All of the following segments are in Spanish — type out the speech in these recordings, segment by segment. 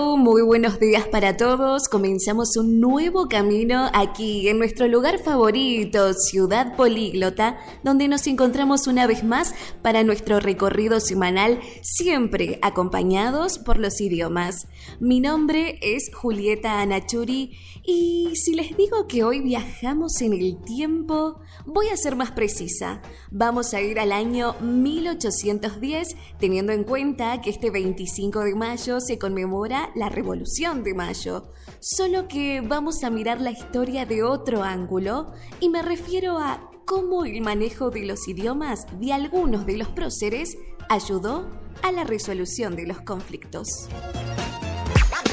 muy buenos días para todos. Comenzamos un nuevo camino aquí en nuestro lugar favorito, Ciudad Políglota, donde nos encontramos una vez más para nuestro recorrido semanal, siempre acompañados por los idiomas. Mi nombre es Julieta Anachuri y si les digo que hoy viajamos en el tiempo, voy a ser más precisa. Vamos a ir al año 1810, teniendo en cuenta que este 25 de mayo se conmemora la Revolución de Mayo. Solo que vamos a mirar la historia de otro ángulo y me refiero a cómo el manejo de los idiomas de algunos de los próceres ayudó a la resolución de los conflictos.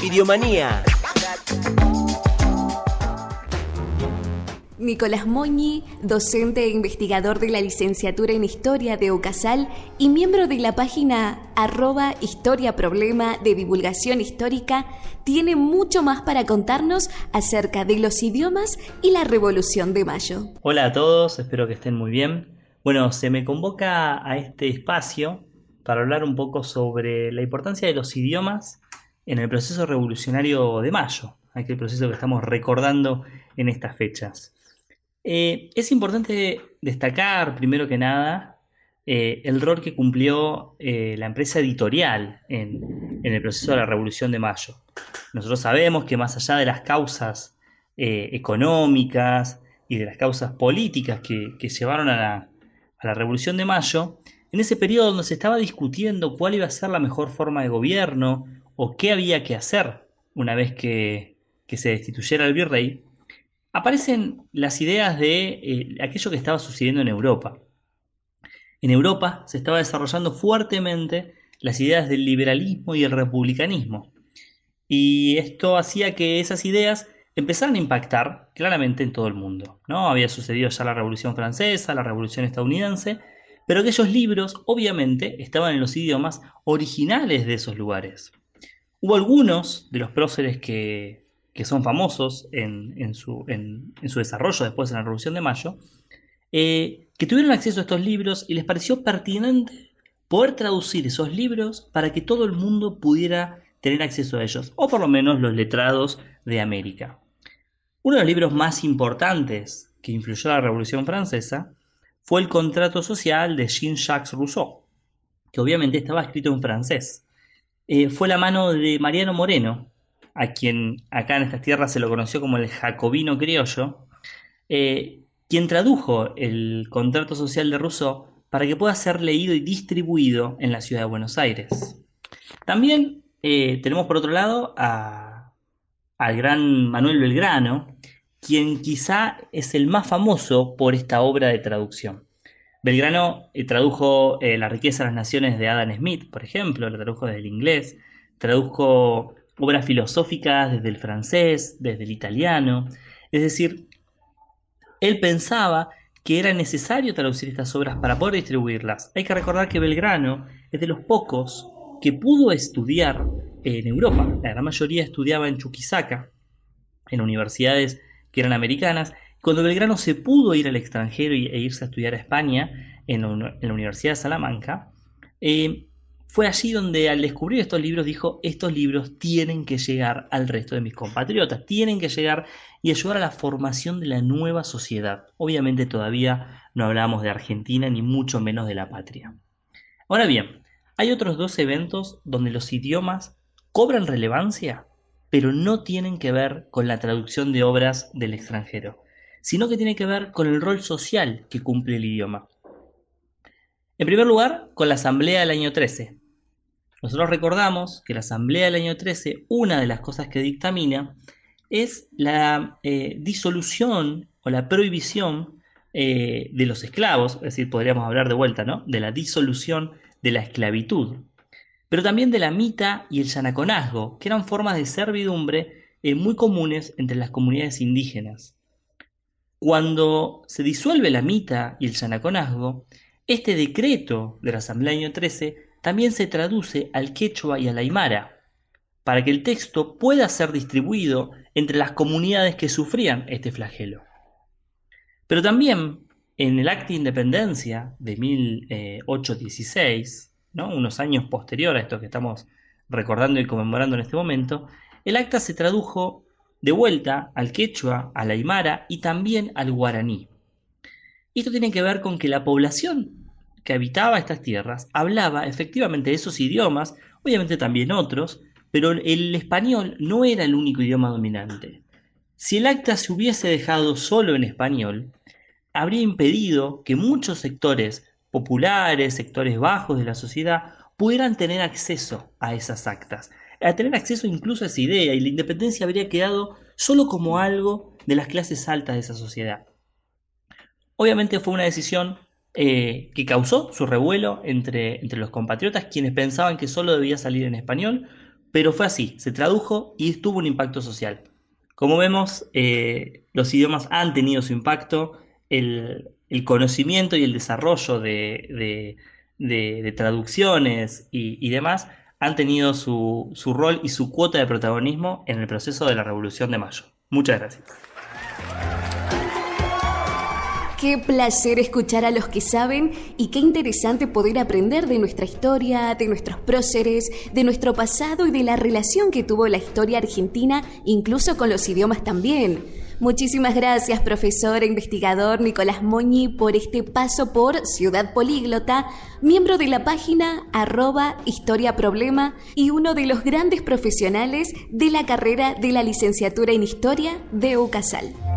Idiomanía. Nicolás Moñi, docente e investigador de la licenciatura en Historia de UCASAL y miembro de la página arroba Historia Problema de Divulgación Histórica, tiene mucho más para contarnos acerca de los idiomas y la Revolución de Mayo. Hola a todos, espero que estén muy bien. Bueno, se me convoca a este espacio para hablar un poco sobre la importancia de los idiomas en el proceso revolucionario de Mayo, aquel proceso que estamos recordando en estas fechas. Eh, es importante destacar, primero que nada, eh, el rol que cumplió eh, la empresa editorial en, el proceso de la Revolución de Mayo. Nosotros sabemos que más allá de las causas económicas y de las causas políticas que, llevaron a la, Revolución de Mayo, en ese periodo donde se estaba discutiendo cuál iba a ser la mejor forma de gobierno o qué había que hacer una vez que se destituyera el virrey, aparecen las ideas de eh, aquello que estaba sucediendo en Europa. En Europa se estaba desarrollando fuertemente las ideas del liberalismo y el republicanismo. Y esto hacía que esas ideas empezaran a impactar claramente en todo el mundo. ¿no? Había sucedido ya la Revolución Francesa, la Revolución Estadounidense, pero aquellos libros obviamente estaban en los idiomas originales de esos lugares. Hubo algunos de los próceres que que son famosos en, su, desarrollo después de la Revolución de Mayo, eh, que tuvieron acceso a estos libros y les pareció pertinente poder traducir esos libros para que todo el mundo pudiera tener acceso a ellos, o por lo menos los letrados de América. Uno de los libros más importantes que influyó a la Revolución Francesa fue el Contrato Social de Jean-Jacques Rousseau, que obviamente estaba escrito en francés. Eh, fue la mano de Mariano Moreno, a quien acá en estas tierras se lo conoció como el jacobino criollo, eh, quien tradujo el contrato social de Rousseau para que pueda ser leído y distribuido en la ciudad de Buenos Aires. También eh, tenemos por otro lado al gran Manuel Belgrano, quien quizá es el más famoso por esta obra de traducción. Belgrano eh, tradujo La riqueza de las naciones de Adam Smith, por ejemplo, lo tradujo desde el inglés, tradujo obras filosóficas desde el francés, desde el italiano. Es decir, él pensaba que era necesario traducir estas obras para poder distribuirlas. Hay que recordar que Belgrano es de los pocos que pudo estudiar en Europa. La gran mayoría estudiaba en Chuquisaca, en universidades que eran americanas. Cuando Belgrano se pudo ir al extranjero e irse a estudiar a España, en la, Universidad de Salamanca, eh, fue allí donde al descubrir estos libros dijo, estos libros tienen que llegar al resto de mis compatriotas, tienen que llegar y ayudar a la formación de la nueva sociedad. Obviamente todavía no hablamos de Argentina ni mucho menos de la patria. Ahora bien, hay otros dos eventos donde los idiomas cobran relevancia, pero no tienen que ver con la traducción de obras del extranjero, sino que tiene que ver con el rol social que cumple el idioma. En primer lugar, con la Asamblea del año 13, nosotros recordamos que la Asamblea del año 13, una de las cosas que dictamina es la eh, disolución o la prohibición eh, de los esclavos, es decir, podríamos hablar de vuelta, ¿no? De la disolución de la esclavitud, pero también de la mita y el yanaconazgo, que eran formas de servidumbre eh, muy comunes entre las comunidades indígenas. Cuando se disuelve la mita y el yanaconazgo, Este decreto de la Asamblea año 13 también se traduce al quechua y al aymara, para que el texto pueda ser distribuido entre las comunidades que sufrían este flagelo. Pero también en el Acta de Independencia de 1816, ¿no? unos años posterior a esto que estamos recordando y conmemorando en este momento, el acta se tradujo de vuelta al quechua, al aymara y también al guaraní. Esto tiene que ver con que la población que habitaba estas tierras hablaba efectivamente esos idiomas, obviamente también otros, pero el español no era el único idioma dominante. Si el acta se hubiese dejado solo en español, habría impedido que muchos sectores populares, sectores bajos de la sociedad, pudieran tener acceso a esas actas, a tener acceso incluso a esa idea, y la independencia habría quedado solo como algo de las clases altas de esa sociedad. Obviamente fue una decisión eh, que causó su revuelo entre, entre los compatriotas, quienes pensaban que solo debía salir en español, pero fue así, se tradujo y tuvo un impacto social. Como vemos, eh, los idiomas han tenido su impacto, el, conocimiento y el desarrollo de, traducciones y, demás han tenido su, su rol y su cuota de protagonismo en el proceso de la Revolución de Mayo. Muchas gracias. Qué placer escuchar a los que saben y qué interesante poder aprender de nuestra historia, de nuestros próceres, de nuestro pasado y de la relación que tuvo la historia argentina, incluso con los idiomas también. Muchísimas gracias, profesor e investigador Nicolás Moñi, por este paso por Ciudad Políglota, miembro de la página arroba Historia Problema y uno de los grandes profesionales de la carrera de la licenciatura en Historia de UCASAL.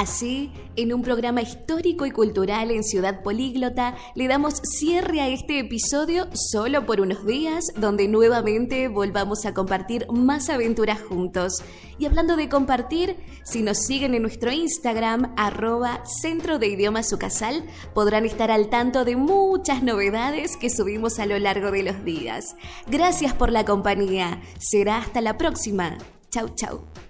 Así, en un programa histórico y cultural en Ciudad Políglota, le damos cierre a este episodio solo por unos días, donde nuevamente volvamos a compartir más aventuras juntos. Y hablando de compartir, si nos siguen en nuestro Instagram, arroba Centro de Idiomas Ucasal, podrán estar al tanto de muchas novedades que subimos a lo largo de los días. Gracias por la compañía. Será hasta la próxima. Chau, chau.